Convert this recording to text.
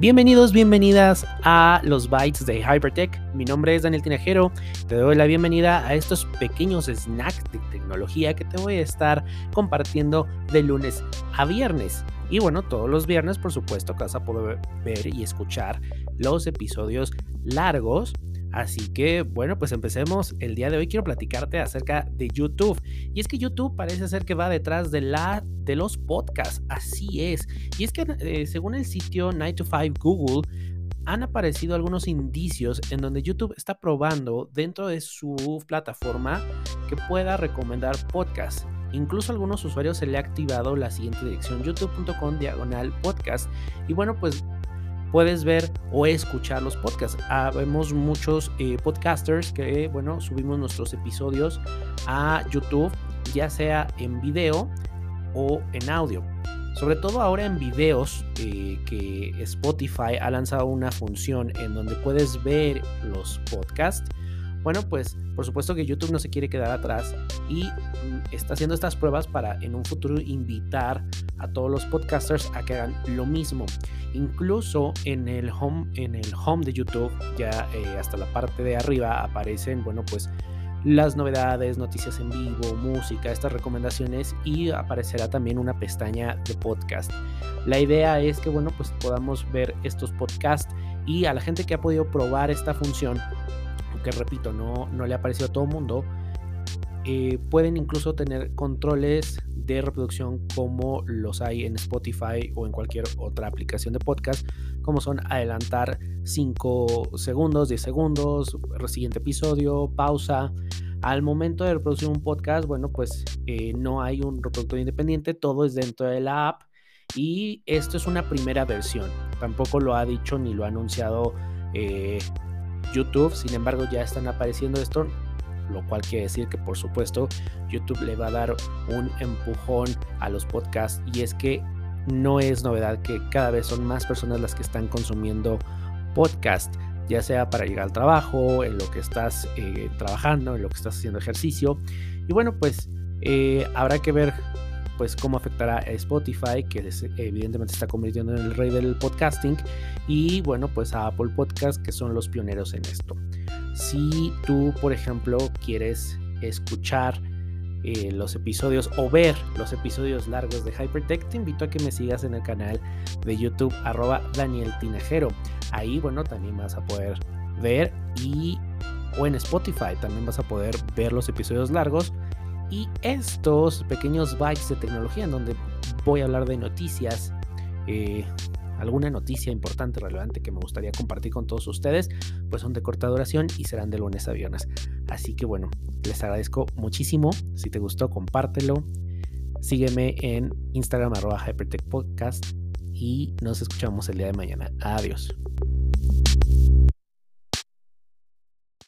Bienvenidos, bienvenidas a los Bytes de Hypertech. Mi nombre es Daniel Tinajero. Te doy la bienvenida a estos pequeños snacks de tecnología que te voy a estar compartiendo de lunes a viernes. Y bueno, todos los viernes, por supuesto, que vas a poder ver y escuchar los episodios largos Así que bueno, pues empecemos. El día de hoy quiero platicarte acerca de YouTube. Y es que YouTube parece ser que va detrás de, la, de los podcasts. Así es. Y es que eh, según el sitio 9 to 5 Google, han aparecido algunos indicios en donde YouTube está probando dentro de su plataforma que pueda recomendar podcasts. Incluso a algunos usuarios se le ha activado la siguiente dirección youtube.com diagonal podcast. Y bueno, pues puedes ver o escuchar los podcasts. Habemos muchos eh, podcasters que, bueno, subimos nuestros episodios a YouTube, ya sea en video o en audio. Sobre todo ahora en videos eh, que Spotify ha lanzado una función en donde puedes ver los podcasts bueno, pues por supuesto que YouTube no se quiere quedar atrás y mm, está haciendo estas pruebas para en un futuro invitar a todos los podcasters a que hagan lo mismo. Incluso en el home, en el home de YouTube, ya eh, hasta la parte de arriba aparecen, bueno, pues las novedades, noticias en vivo, música, estas recomendaciones y aparecerá también una pestaña de podcast. La idea es que, bueno, pues podamos ver estos podcasts y a la gente que ha podido probar esta función que repito, no, no le ha parecido a todo mundo, eh, pueden incluso tener controles de reproducción como los hay en Spotify o en cualquier otra aplicación de podcast, como son adelantar 5 segundos, 10 segundos, siguiente episodio, pausa. Al momento de reproducir un podcast, bueno, pues eh, no hay un reproductor independiente, todo es dentro de la app y esto es una primera versión. Tampoco lo ha dicho ni lo ha anunciado eh, YouTube, sin embargo ya están apareciendo esto, lo cual quiere decir que por supuesto YouTube le va a dar un empujón a los podcasts y es que no es novedad que cada vez son más personas las que están consumiendo podcast, ya sea para llegar al trabajo, en lo que estás eh, trabajando, en lo que estás haciendo ejercicio. Y bueno, pues eh, habrá que ver pues cómo afectará a Spotify, que evidentemente está convirtiendo en el rey del podcasting, y bueno, pues a Apple Podcast, que son los pioneros en esto. Si tú, por ejemplo, quieres escuchar eh, los episodios o ver los episodios largos de Hypertech, te invito a que me sigas en el canal de YouTube arroba Daniel Tinajero. Ahí, bueno, también vas a poder ver y o en Spotify también vas a poder ver los episodios largos y estos pequeños bytes de tecnología en donde voy a hablar de noticias, eh, alguna noticia importante, relevante que me gustaría compartir con todos ustedes, pues son de corta duración y serán de lunes a viernes. Así que bueno, les agradezco muchísimo. Si te gustó, compártelo. Sígueme en Instagram arroba Hypertech Podcast y nos escuchamos el día de mañana. Adiós.